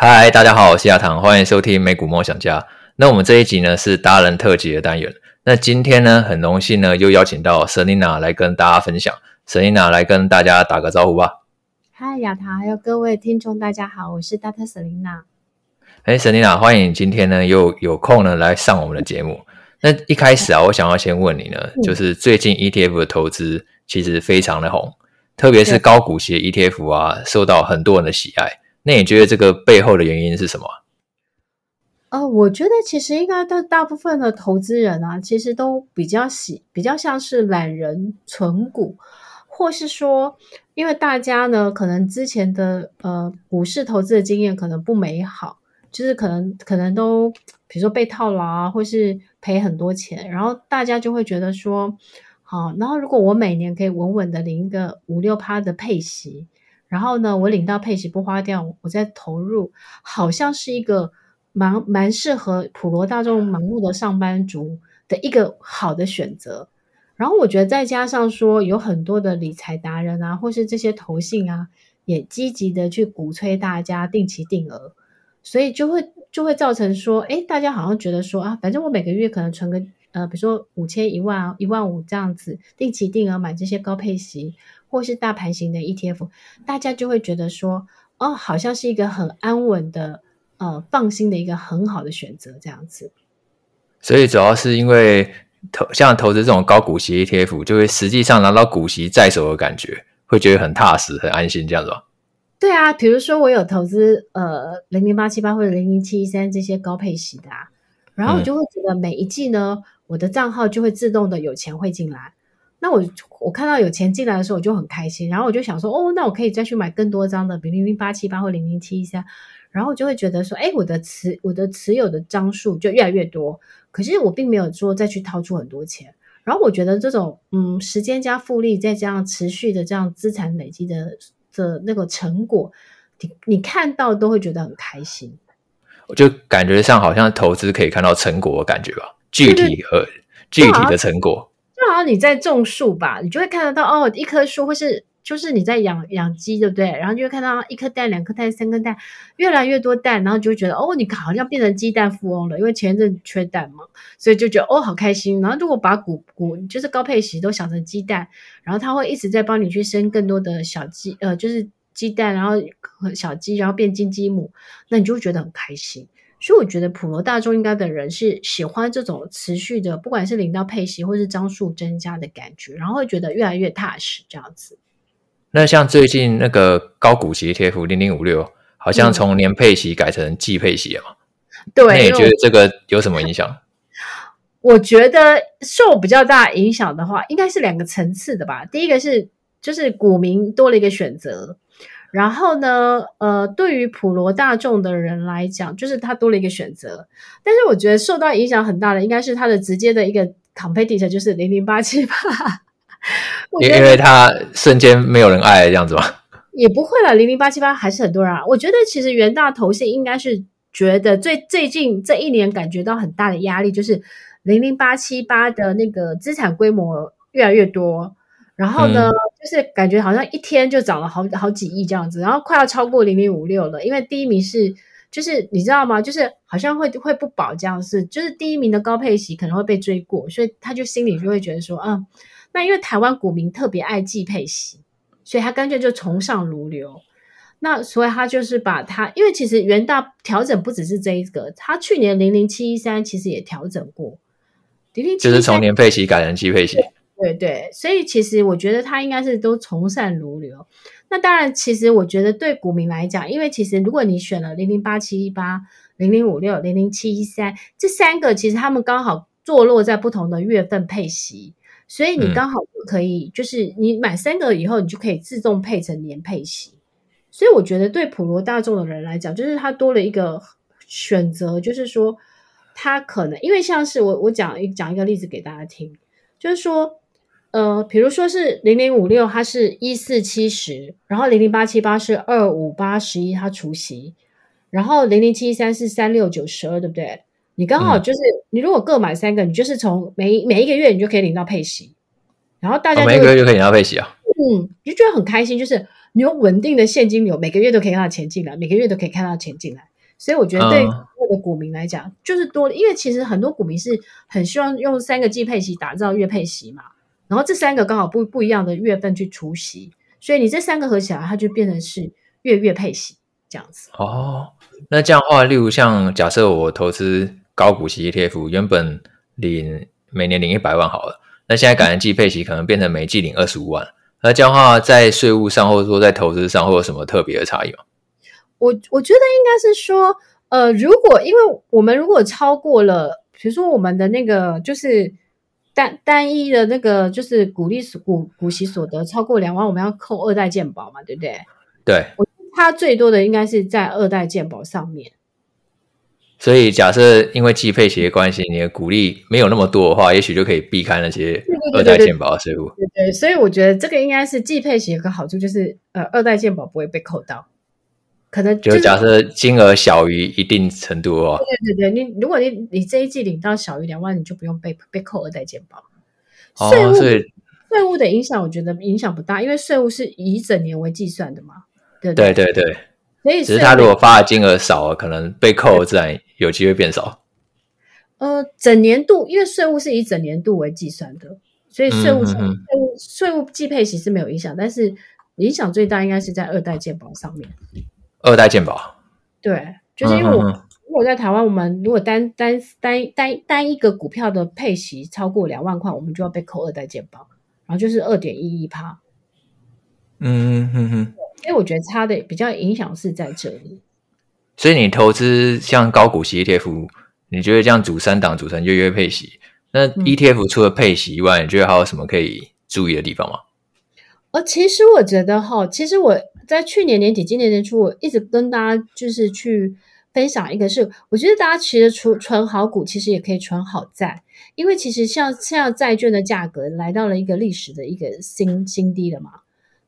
嗨，大家好，我是亚堂，欢迎收听美股梦想家。那我们这一集呢是达人特辑的单元。那今天呢，很荣幸呢又邀请到 Selina 来跟大家分享。Selina 来跟大家打个招呼吧。嗨，亚堂，还有各位听众，大家好，我是 Dr. Selina。哎，Selina，欢迎今天呢又有空呢来上我们的节目。那一开始啊，我想要先问你呢，就是最近 ETF 的投资其实非常的红，特别是高股息 ETF 啊，受到很多人的喜爱。那你觉得这个背后的原因是什么？呃，我觉得其实应该大大部分的投资人啊，其实都比较喜，比较像是懒人存股，或是说，因为大家呢，可能之前的呃股市投资的经验可能不美好，就是可能可能都比如说被套牢啊，或是赔很多钱，然后大家就会觉得说，好，然后如果我每年可以稳稳的领一个五六趴的配息。然后呢，我领到配息不花掉，我再投入，好像是一个蛮蛮适合普罗大众忙碌的上班族的一个好的选择。然后我觉得再加上说，有很多的理财达人啊，或是这些投信啊，也积极的去鼓吹大家定期定额，所以就会就会造成说，诶，大家好像觉得说啊，反正我每个月可能存个呃，比如说五千、一万、一万五这样子，定期定额买这些高配息。或是大盘型的 ETF，大家就会觉得说，哦，好像是一个很安稳的、呃，放心的一个很好的选择，这样子。所以主要是因为投像投资这种高股息 ETF，就会实际上拿到股息在手的感觉，会觉得很踏实、很安心，这样子吧？对啊，比如说我有投资呃零零八七八或者零零七一三这些高配息的啊，然后我就会觉得每一季呢，嗯、我的账号就会自动的有钱会进来。那我我看到有钱进来的时候，我就很开心，然后我就想说，哦，那我可以再去买更多张的，比零零八七八或零零七一三，然后我就会觉得说，哎，我的持我的持有的张数就越来越多，可是我并没有说再去掏出很多钱，然后我觉得这种嗯时间加复利再加上持续的这样资产累积的的那个成果，你你看到都会觉得很开心。我就感觉上好像投资可以看到成果的感觉吧，具体和具体的成果。就好像你在种树吧，你就会看得到哦，一棵树，或是就是你在养养鸡，对不对？然后就会看到一颗蛋、两颗蛋、三颗蛋，越来越多蛋，然后就会觉得哦，你好像变成鸡蛋富翁了，因为前一阵缺蛋嘛，所以就觉得哦，好开心。然后如果把股股就是高配息都想成鸡蛋，然后它会一直在帮你去生更多的小鸡，呃，就是鸡蛋，然后小鸡，然后变金鸡母，那你就会觉得很开心。所以我觉得普罗大众应该的人是喜欢这种持续的，不管是领到配息或是张数增加的感觉，然后会觉得越来越踏实这样子。那像最近那个高股息 ETF 零零五六，好像从年配息改成季配息了嘛？对、嗯，那你觉得这个有什么影响？我觉得受比较大影响的话，应该是两个层次的吧。第一个是就是股民多了一个选择。然后呢，呃，对于普罗大众的人来讲，就是他多了一个选择。但是我觉得受到影响很大的，应该是他的直接的一个 competitor，就是零零八七八。因因为他瞬间没有人爱这样子吗？也不会了，零零八七八还是很多人啊。我觉得其实元大投信应该是觉得最最近这一年感觉到很大的压力，就是零零八七八的那个资产规模越来越多。然后呢，嗯、就是感觉好像一天就涨了好好几亿这样子，然后快要超过零零五六了。因为第一名是，就是你知道吗？就是好像会会不保这样子，就是第一名的高配息可能会被追过，所以他就心里就会觉得说，嗯，那因为台湾股民特别爱季配息，所以他干脆就从上如流。那所以他就是把他，因为其实元大调整不只是这一个，他去年零零七一三其实也调整过，零零七一三就是从年配息改成季配息。对对，所以其实我觉得他应该是都从善如流。那当然，其实我觉得对股民来讲，因为其实如果你选了零零八七一八、零零五六、零零七一三这三个，其实他们刚好坐落在不同的月份配息，所以你刚好就可以，就是你买三个以后，你就可以自动配成年配息。所以我觉得对普罗大众的人来讲，就是他多了一个选择，就是说他可能因为像是我我讲一讲一个例子给大家听，就是说。呃，比如说是零零五六，它是一四七十，然后零零八七八是二五八十一，它除息，然后零零七三是三六九十二，对不对？你刚好就是、嗯、你如果各买三个，你就是从每每一个月你就可以领到配息，然后大家、哦、每一个月就可以领到配息啊，嗯，就觉得很开心，就是你有稳定的现金流，每个月都可以看到钱进来，每个月都可以看到钱进来。所以我觉得对我的股民来讲，嗯、就是多，因为其实很多股民是很希望用三个季配息打造月配息嘛，然后这三个刚好不不一样的月份去除息，所以你这三个合起来，它就变成是月月配息这样子。哦，那这样的话，例如像假设我投资高股息 ETF，原本领每年领一百万好了，那现在感恩季配息，可能变成每季领二十五万，那这样的话，在税务上或者说在投资上会有什么特别的差异吗？我我觉得应该是说，呃，如果因为我们如果超过了，比如说我们的那个就是单单一的那个就是股利股股息所得超过两万，我们要扣二代健保嘛，对不对？对，我它最多的应该是在二代健保上面。所以假设因为季配息的关系，你的股利没有那么多的话，也许就可以避开那些二代健保的税务。对对，对，所以我觉得这个应该是季配息有个好处，就是呃，二代健保不会被扣到。可能、就是、就假设金额小于一定程度哦。对对对，你如果你你这一季领到小于两万，你就不用被被扣二代健保。哦，税务所以税务的影响，我觉得影响不大，因为税务是以整年为计算的嘛。对对对对。所以，只是他如果发的金额少了，可能被扣自然有机会变少。呃，整年度因为税务是以整年度为计算的，所以税务税务税务计配息是没有影响，但是影响最大应该是在二代健保上面。二代健保，对，就是因为我、嗯、如果在台湾，我们如果单单单单单一个股票的配息超过两万块，我们就要被扣二代健保，然后就是二点一一趴。嗯哼哼，所以我觉得差的比较影响是在这里。所以你投资像高股息 ETF，你觉得这样组三档组成月月配息，那 ETF 除了配息以外，嗯、你觉得还有什么可以注意的地方吗？呃，其实我觉得哈，其实我。在去年年底、今年年初，我一直跟大家就是去分享一个是，我觉得大家其实存存好股，其实也可以存好债，因为其实像像债券的价格来到了一个历史的一个新新低了嘛。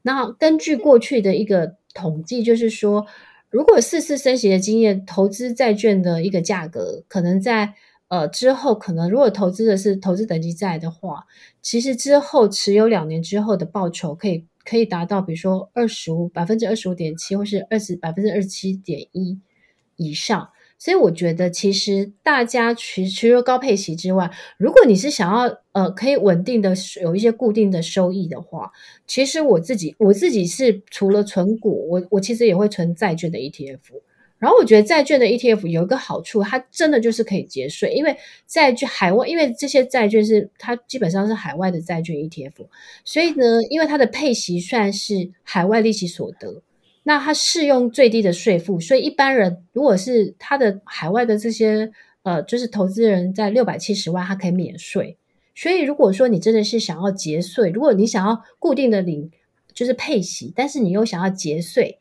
那根据过去的一个统计，就是说，如果四次升息的经验，投资债券的一个价格，可能在呃之后，可能如果投资的是投资等级债的话，其实之后持有两年之后的报酬可以。可以达到，比如说二十五百分之二十五点七，或是二十百分之二十七点一以上。所以我觉得，其实大家除除了高配息之外，如果你是想要呃可以稳定的有一些固定的收益的话，其实我自己我自己是除了存股，我我其实也会存债券的 ETF。然后我觉得债券的 ETF 有一个好处，它真的就是可以节税，因为债券海外，因为这些债券是它基本上是海外的债券 ETF，所以呢，因为它的配息算是海外利息所得，那它适用最低的税负，所以一般人如果是他的海外的这些呃，就是投资人在六百七十万，他可以免税。所以如果说你真的是想要节税，如果你想要固定的领就是配息，但是你又想要节税。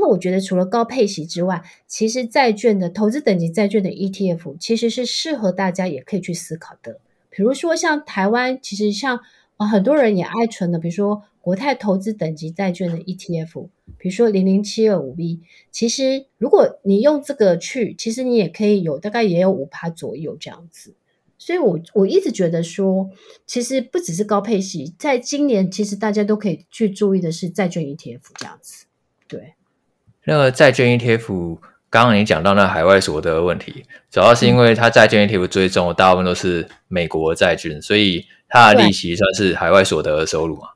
那我觉得除了高配息之外，其实债券的投资等级债券的 ETF 其实是适合大家也可以去思考的。比如说像台湾，其实像啊很多人也爱存的，比如说国泰投资等级债券的 ETF，比如说零零七二五 B，其实如果你用这个去，其实你也可以有大概也有五趴左右这样子。所以我我一直觉得说，其实不只是高配息，在今年其实大家都可以去注意的是债券 ETF 这样子，对。那个债券 ETF，刚刚你讲到那海外所得的问题，主要是因为它债券 ETF 追踪的大部分都是美国债券，所以它的利息算是海外所得的收入嘛？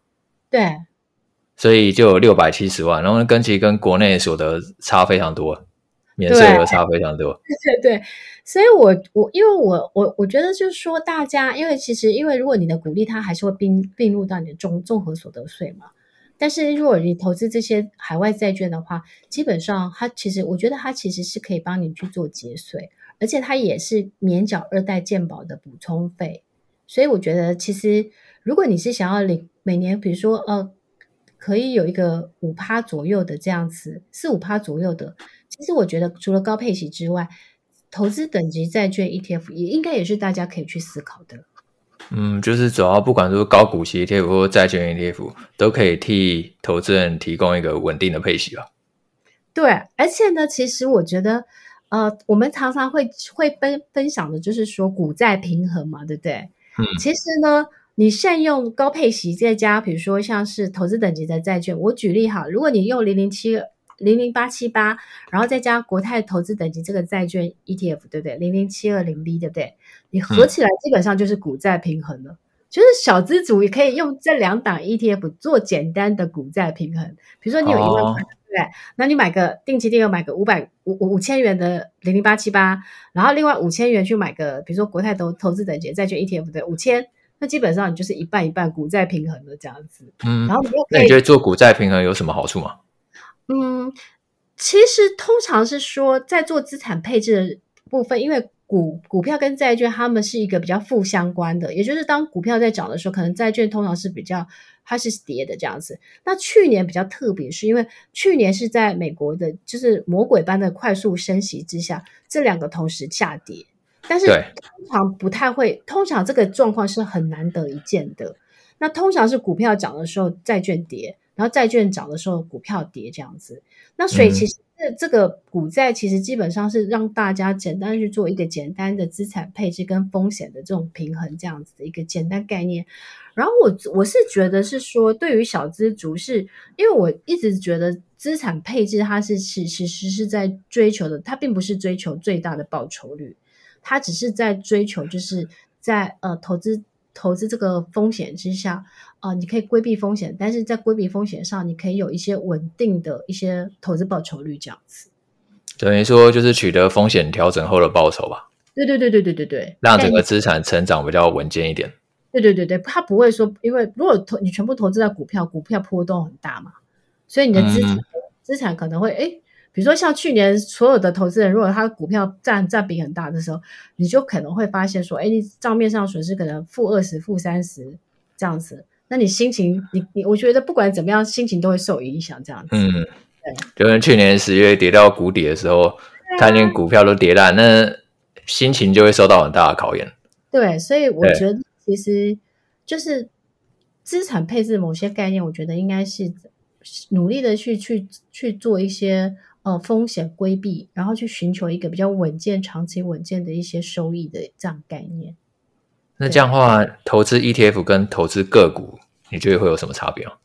对，所以就有六百七十万，然后跟其实跟国内所得差非常多，免税额差非常多。对对对，所以我我因为我我我觉得就是说，大家因为其实因为如果你的股利它还是会并并入到你的综综合所得税嘛。但是如果你投资这些海外债券的话，基本上它其实，我觉得它其实是可以帮你去做节税，而且它也是免缴二代健保的补充费。所以我觉得，其实如果你是想要领每年，比如说呃，可以有一个五趴左右的这样子，四五趴左右的，其实我觉得除了高配息之外，投资等级债券 ETF 也应该也是大家可以去思考的。嗯，就是主要不管说高股息 ETF 或债券 ETF，都可以替投资人提供一个稳定的配息吧。对，而且呢，其实我觉得，呃，我们常常会会分分享的，就是说股债平衡嘛，对不对？嗯，其实呢，你善用高配息再加，比如说像是投资等级的债券，我举例哈，如果你用零零七零零八七八，然后再加国泰投资等级这个债券 ETF，对不对？零零七二零 B，对不对？你合起来基本上就是股债平衡了。嗯、就是小资主也可以用这两档 ETF 做简单的股债平衡。比如说你有一万块，哦、对不对？那你买个定期定额，买个五百五五千元的零零八七八，然后另外五千元去买个，比如说国泰投投资等级债券 ETF 对，五千，那基本上你就是一半一半股债平衡的这样子。嗯，然后你那你觉得做股债平衡有什么好处吗？嗯，其实通常是说，在做资产配置的部分，因为股股票跟债券它们是一个比较负相关的，也就是当股票在涨的时候，可能债券通常是比较它是跌的这样子。那去年比较特别，是因为去年是在美国的，就是魔鬼般的快速升息之下，这两个同时下跌，但是通常不太会，通常这个状况是很难得一见的。那通常是股票涨的时候，债券跌。然后债券涨的时候，股票跌这样子。那所以其实这这个股债其实基本上是让大家简单去做一个简单的资产配置跟风险的这种平衡这样子的一个简单概念。然后我我是觉得是说，对于小资族是，因为我一直觉得资产配置它是其实是在追求的，它并不是追求最大的报酬率，它只是在追求就是在呃投资。投资这个风险之下，啊、呃，你可以规避风险，但是在规避风险上，你可以有一些稳定的一些投资报酬率，这样子。等于说，就是取得风险调整后的报酬吧？对对对对对对对，让整个资产成长比较稳健一点。对对对对，它不会说，因为如果投你全部投资在股票，股票波动很大嘛，所以你的资产、嗯、资产可能会诶比如说，像去年所有的投资人，如果他的股票占占比很大的时候，你就可能会发现说，哎，你账面上损失可能负二十、负三十这样子，那你心情，你你，我觉得不管怎么样，心情都会受影响。这样子，嗯，对，就跟去年十月跌到谷底的时候，他连股票都跌烂，那心情就会受到很大的考验。对，所以我觉得其实就是资产配置某些概念，我觉得应该是努力的去去去做一些。呃，风险规避，然后去寻求一个比较稳健、长期稳健的一些收益的这样概念。那这样的话，投资 ETF 跟投资个股，你觉得会有什么差别啊？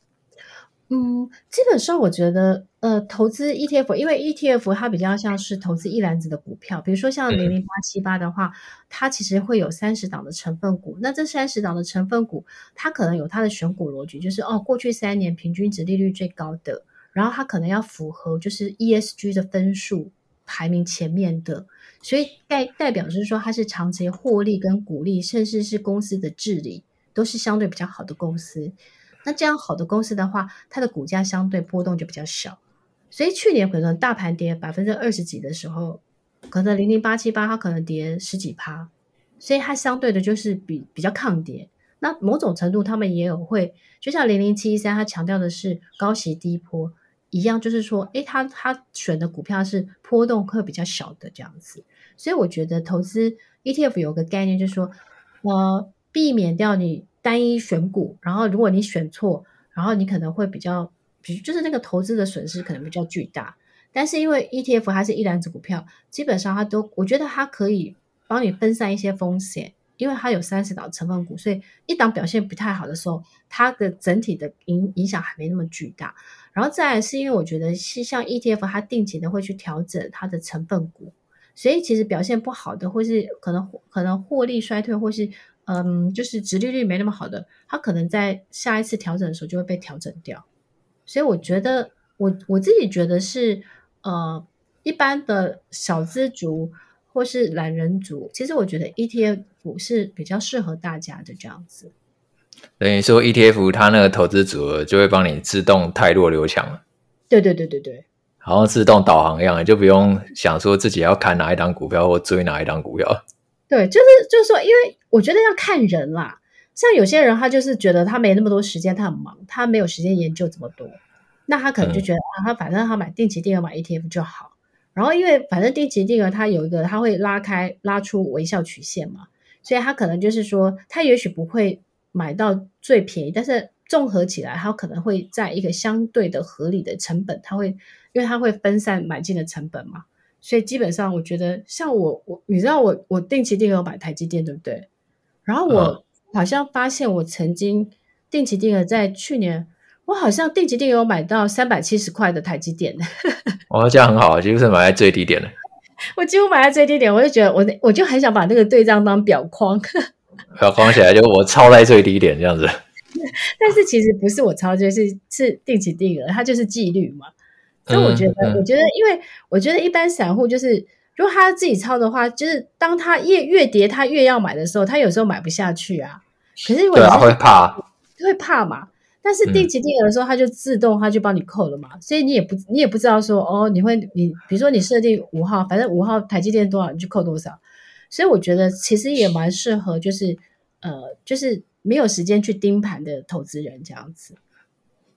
嗯，基本上我觉得，呃，投资 ETF，因为 ETF 它比较像是投资一篮子的股票，比如说像零零八七八的话，嗯、它其实会有三十档的成分股。那这三十档的成分股，它可能有它的选股逻辑，就是哦，过去三年平均值利率最高的。然后它可能要符合就是 ESG 的分数排名前面的，所以代代表就是说它是长期获利跟股利，甚至是公司的治理都是相对比较好的公司。那这样好的公司的话，它的股价相对波动就比较小。所以去年可能大盘跌百分之二十几的时候，可能零零八七八它可能跌十几趴，所以它相对的就是比比较抗跌。那某种程度他们也有会，就像零零七一三，它强调的是高息低波。一样，就是说，诶，他他选的股票是波动会比较小的这样子，所以我觉得投资 ETF 有个概念，就是说，呃，避免掉你单一选股，然后如果你选错，然后你可能会比较，比就是那个投资的损失可能比较巨大。但是因为 ETF 它是一篮子股票，基本上它都，我觉得它可以帮你分散一些风险，因为它有三十档成分股，所以一档表现不太好的时候，它的整体的影影响还没那么巨大。然后再来是因为我觉得是像 ETF，它定期的会去调整它的成分股，所以其实表现不好的，或是可能可能获利衰退，或是嗯，就是殖利率没那么好的，它可能在下一次调整的时候就会被调整掉。所以我觉得我我自己觉得是呃，一般的小资族或是懒人族，其实我觉得 ETF 是比较适合大家的这样子。等于说 ETF 它那个投资组合就会帮你自动汰弱留强了。对对对对对，好像自动导航一样，就不用想说自己要看哪一档股票或追哪一档股票。对，就是就是说，因为我觉得要看人啦。像有些人他就是觉得他没那么多时间，他很忙，他没有时间研究这么多，那他可能就觉得、嗯、啊，他反正他买定期定额买 ETF 就好。然后因为反正定期定额它有一个，它会拉开拉出微笑曲线嘛，所以它可能就是说，它也许不会。买到最便宜，但是综合起来，它可能会在一个相对的合理的成本，它会因为它会分散买进的成本嘛，所以基本上我觉得，像我我你知道我我定期定额买台积电对不对？然后我好像发现我曾经定期定额在去年，我好像定期定额有买到三百七十块的台积电。哦，这样很好，几乎是买在最低点的。我几乎买在最低点，我就觉得我我就很想把那个对账当表框，表框起来就我抄在最低点这样子。但是其实不是我抄，就是是定期定额，它就是纪律嘛。所以我觉得，嗯嗯、我觉得，因为我觉得一般散户就是，如果他自己抄的话，就是当他越越跌，他越要买的时候，他有时候买不下去啊。可是如果你是对啊，会怕，会怕嘛。但是定期定额的时候，它就自动它就帮你扣了嘛，嗯、所以你也不你也不知道说哦，你会你比如说你设定五号，反正五号台积电多少，你就扣多少。所以我觉得其实也蛮适合，就是呃，就是没有时间去盯盘的投资人这样子。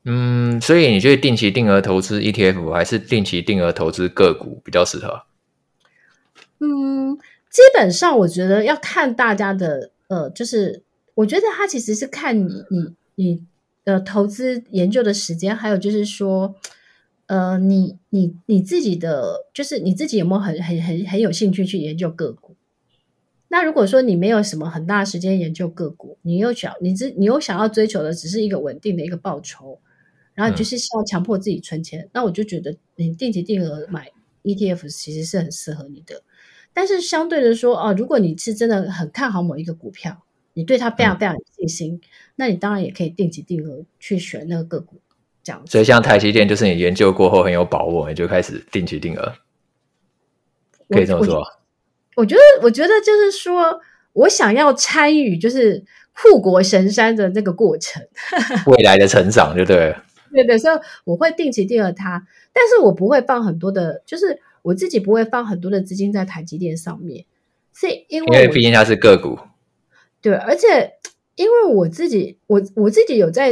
嗯，所以你觉得定期定额投资 ETF 还是定期定额投资个股比较适合？嗯，基本上我觉得要看大家的呃，就是我觉得它其实是看你你你的投资研究的时间，还有就是说呃，你你你自己的就是你自己有没有很很很很有兴趣去研究个股？那如果说你没有什么很大时间研究个股，你又想你只你又想要追求的只是一个稳定的一个报酬。然后你就是要强迫自己存钱，嗯、那我就觉得你定期定额买 ETF 其实是很适合你的。但是相对的说，哦，如果你是真的很看好某一个股票，你对它非常非常有信心，嗯、那你当然也可以定期定额去选那个个股，这样。所以像台积电，就是你研究过后很有把握，你就开始定期定额，可以这么说。我，我觉得，我觉得就是说我想要参与，就是护国神山的那个过程，未来的成长，就对了。对的，所以我会定期定额它，但是我不会放很多的，就是我自己不会放很多的资金在台积电上面，是因为因为毕竟它是个股，对，而且因为我自己，我我自己有在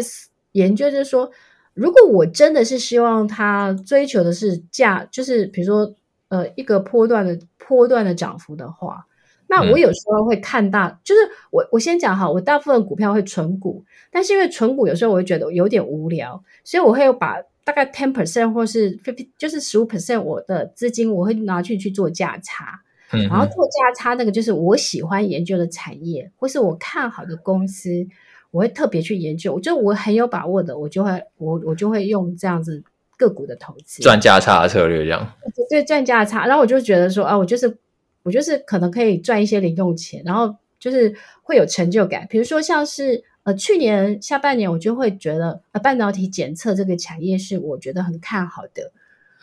研究，就是说，如果我真的是希望他追求的是价，就是比如说呃一个波段的波段的涨幅的话。那我有时候会看大，嗯、就是我我先讲哈，我大部分股票会存股，但是因为存股有时候我会觉得有点无聊，所以我会把大概 ten percent 或是 fifty，就是十五 percent 我的资金我会拿去去做价差，嗯，然后做价差那个就是我喜欢研究的产业或是我看好的公司，我会特别去研究，我就我很有把握的，我就会我我就会用这样子个股的投资赚价差的策略这样，对，赚价差，然后我就觉得说啊，我就是。我就是可能可以赚一些零用钱，然后就是会有成就感。比如说像是呃去年下半年，我就会觉得呃半导体检测这个产业是我觉得很看好的。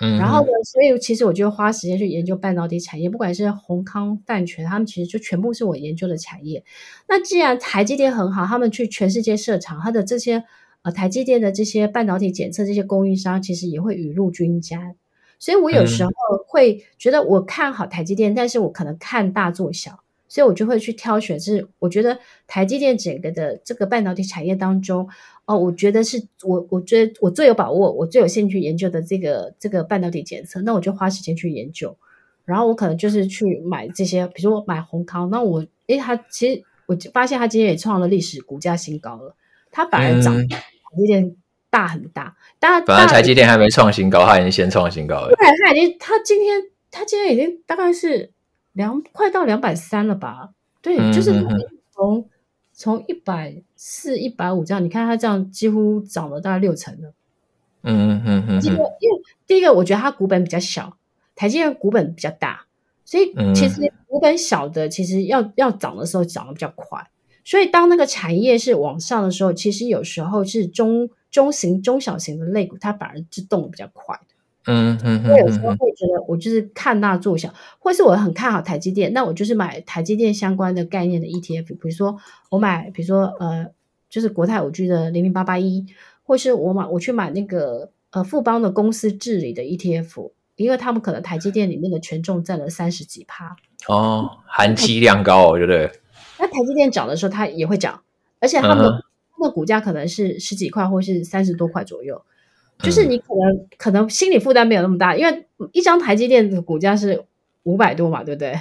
嗯，然后呢，所以其实我就花时间去研究半导体产业，不管是宏康、淡泉，他们其实就全部是我研究的产业。那既然台积电很好，他们去全世界设厂，他的这些呃台积电的这些半导体检测这些供应商，其实也会雨露均沾。所以我有时候会觉得我看好台积电，嗯、但是我可能看大做小，所以我就会去挑选。是我觉得台积电整个的这个半导体产业当中，哦，我觉得是我我觉得我最有把握，我最有兴趣研究的这个这个半导体检测，那我就花时间去研究。然后我可能就是去买这些，比如说我买宏康，那我诶，它其实我发现它今天也创了历史股价新高了，它反而涨台积电。大很大，当然，本来台积电还没创新高，它已经先创新高了。对，它已经，它今天，它今天已经大概是两快到两百三了吧？对，嗯、就是从从一百四、一百五这样，你看它这样几乎涨了大概六成了。嗯嗯嗯嗯。因为因为第一个，我觉得它股本比较小，台积电股本比较大，所以其实股本小的其实要要涨的时候涨得比较快。所以当那个产业是往上的时候，其实有时候是中。中型、中小型的类股，它反而是动的比较快的。嗯嗯，我有时候会觉得，我就是看大做小，或是我很看好台积电，那我就是买台积电相关的概念的 ETF。比如说，我买，比如说，呃，就是国泰五 G 的零零八八一，或是我买，我去买那个呃富邦的公司治理的 ETF，因为他们可能台积电里面的权重占了三十几趴。哦，含积量高，对不对？那台积电涨的时候，它也会涨，而且他们。嗯那股价可能是十几块，或是三十多块左右，就是你可能、嗯、可能心理负担没有那么大，因为一张台积电的股价是五百多嘛，对不对？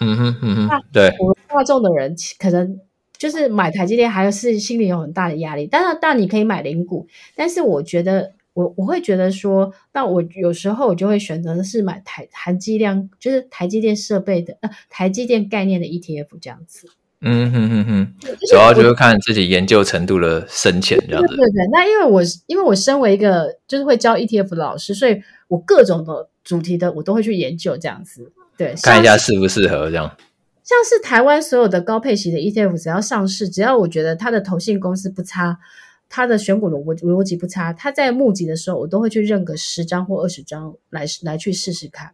嗯 哼嗯哼，那对，我大众的人可能就是买台积电，还是心里有很大的压力。当然，当然你可以买零股，但是我觉得我我会觉得说，那我有时候我就会选择的是买台含积量，就是台积电设备的呃台积电概念的 ETF 这样子。嗯哼哼哼，主要就是看自己研究程度的深浅这样子。对对对，那因为我因为我身为一个就是会教 ETF 的老师，所以我各种的主题的我都会去研究这样子。对，看一下适不适合这样。像是台湾所有的高配型的 ETF，只要上市，只要我觉得它的投信公司不差，它的选股逻逻逻辑不差，它在募集的时候，我都会去认个十张或二十张来来去试试看。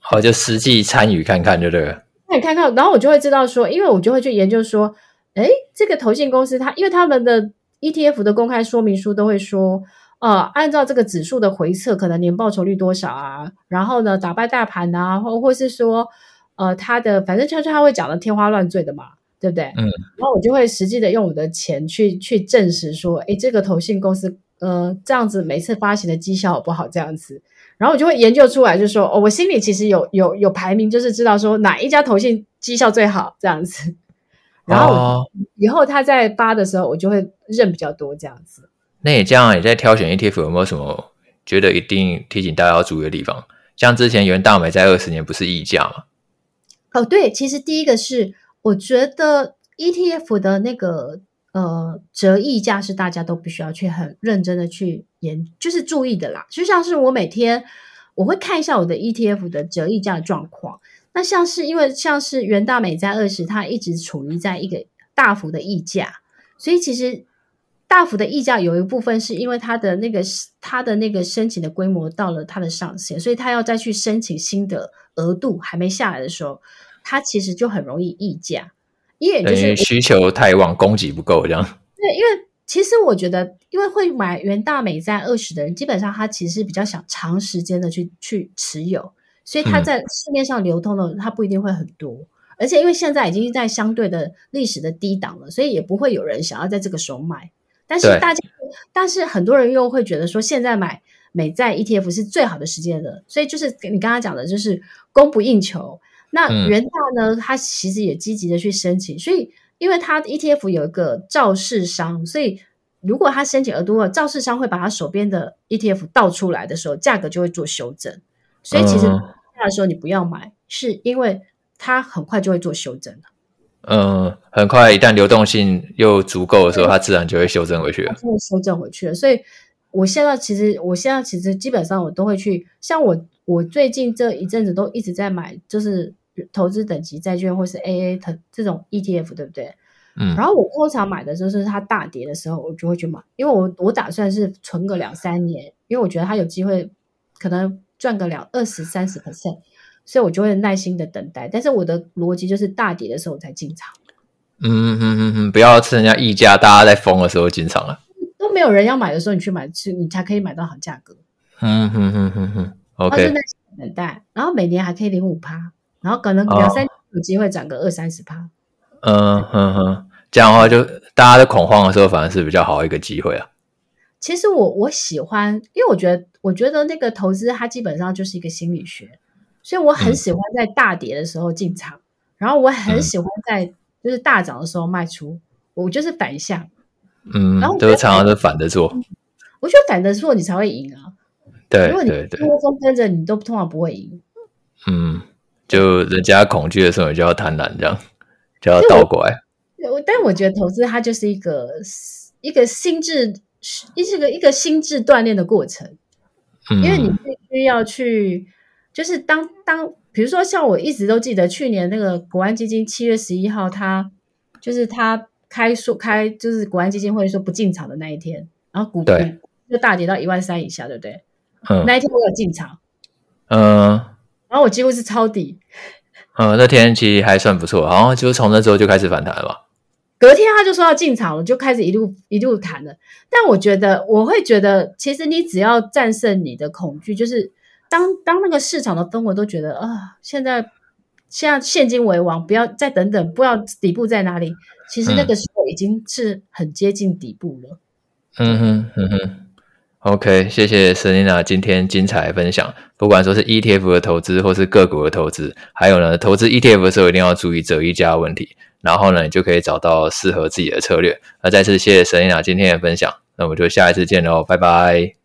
好，就实际参与看看，就对了。那你看到，然后我就会知道说，因为我就会去研究说，诶，这个投信公司它，因为他们的 ETF 的公开说明书都会说，呃，按照这个指数的回测，可能年报酬率多少啊，然后呢，打败大盘啊，或或是说，呃，它的反正就是他会讲的天花乱坠的嘛，对不对？嗯。然后我就会实际的用我的钱去去证实说，诶，这个投信公司，呃，这样子每次发行的绩效好不好？这样子。然后我就会研究出来，就说哦，我心里其实有有有排名，就是知道说哪一家投信绩效最好这样子。然后以后他在发的时候，我就会认比较多这样子。那你这样你在挑选 ETF 有没有什么觉得一定提醒大家要注意的地方？像之前元大美在二十年不是溢价吗？哦，对，其实第一个是我觉得 ETF 的那个。呃，折溢价是大家都必须要去很认真的去研，就是注意的啦。就像是我每天我会看一下我的 ETF 的折溢价的状况。那像是因为像是元大美债二十，它一直处于在一个大幅的溢价，所以其实大幅的溢价有一部分是因为它的那个它的那个申请的规模到了它的上限，所以它要再去申请新的额度还没下来的时候，它其实就很容易溢价。因为就是需求太旺，供给不够这样。对，因为其实我觉得，因为会买元大美债二十的人，基本上他其实比较想长时间的去去持有，所以他在市面上流通的，他不一定会很多。嗯、而且因为现在已经在相对的历史的低档了，所以也不会有人想要在这个时候买。但是大家，但是很多人又会觉得说，现在买美债 ETF 是最好的时间了。所以就是你刚刚讲的，就是供不应求。那元大呢？它其实也积极的去申请，所以因为它 ETF 有一个肇事商，所以如果他申请额度了，肇事商会把他手边的 ETF 倒出来的时候，价格就会做修正。所以其实那时候你不要买，是因为它很快就会做修正了。嗯，很快一旦流动性又足够的时候，它自然就会修正回去了。就会修正回去了。所以我现在其实，我现在其实基本上我都会去，像我我最近这一阵子都一直在买，就是。投资等级债券或是 AA 的这种 ETF，对不对？嗯。然后我通常买的时候是它大跌的时候，我就会去买，因为我我打算是存个两三年，因为我觉得它有机会可能赚个两二十三十 percent，所以我就会耐心的等待。但是我的逻辑就是大跌的时候我才进场。嗯嗯嗯嗯，不要趁人家溢价，大家在疯的时候进场了。都没有人要买的时候，你去买，去你才可以买到好价格。嗯哼哼哼哼，OK。耐心等待，然后每年还可以领五趴。然后可能两三年有机会涨个二三十趴，嗯哼哼，这样的话就大家在恐慌的时候，反而是比较好一个机会啊。其实我我喜欢，因为我觉得我觉得那个投资它基本上就是一个心理学，所以我很喜欢在大跌的时候进场，嗯、然后我很喜欢在就是大涨的时候卖出，我就是反向，嗯，然后都常常是反着做。我觉得反着做你才会赢啊，对，如果你跟风跟着，你都通常不会赢，嗯。就人家恐惧的时候，你就要贪婪，这样就要倒过来。我但我觉得投资它就是一个一个心智，一是个一个心智锻炼的过程。嗯，因为你必须要去，就是当当，比如说像我一直都记得去年那个国安基金七月十一号，它就是它开说开，就是国安基金会说不进场的那一天，然后股股就大跌到一万三以下，对不对？嗯，那一天我有进场。嗯。然后我几乎是抄底，嗯，那天其实还算不错，然后就从那之后就开始反弹了吧。隔天他就说要进场了，就开始一路一路弹了。但我觉得，我会觉得，其实你只要战胜你的恐惧，就是当当那个市场的氛围都觉得啊，现在现在现金为王，不要再等等，不知道底部在哪里。其实那个时候已经是很接近底部了。嗯哼，嗯哼。OK，谢谢 Selina 今天精彩分享。不管说是 ETF 的投资，或是个股的投资，还有呢，投资 ETF 的时候一定要注意折溢价的问题。然后呢，你就可以找到适合自己的策略。那再次谢谢 Selina 今天的分享。那我们就下一次见喽，拜拜。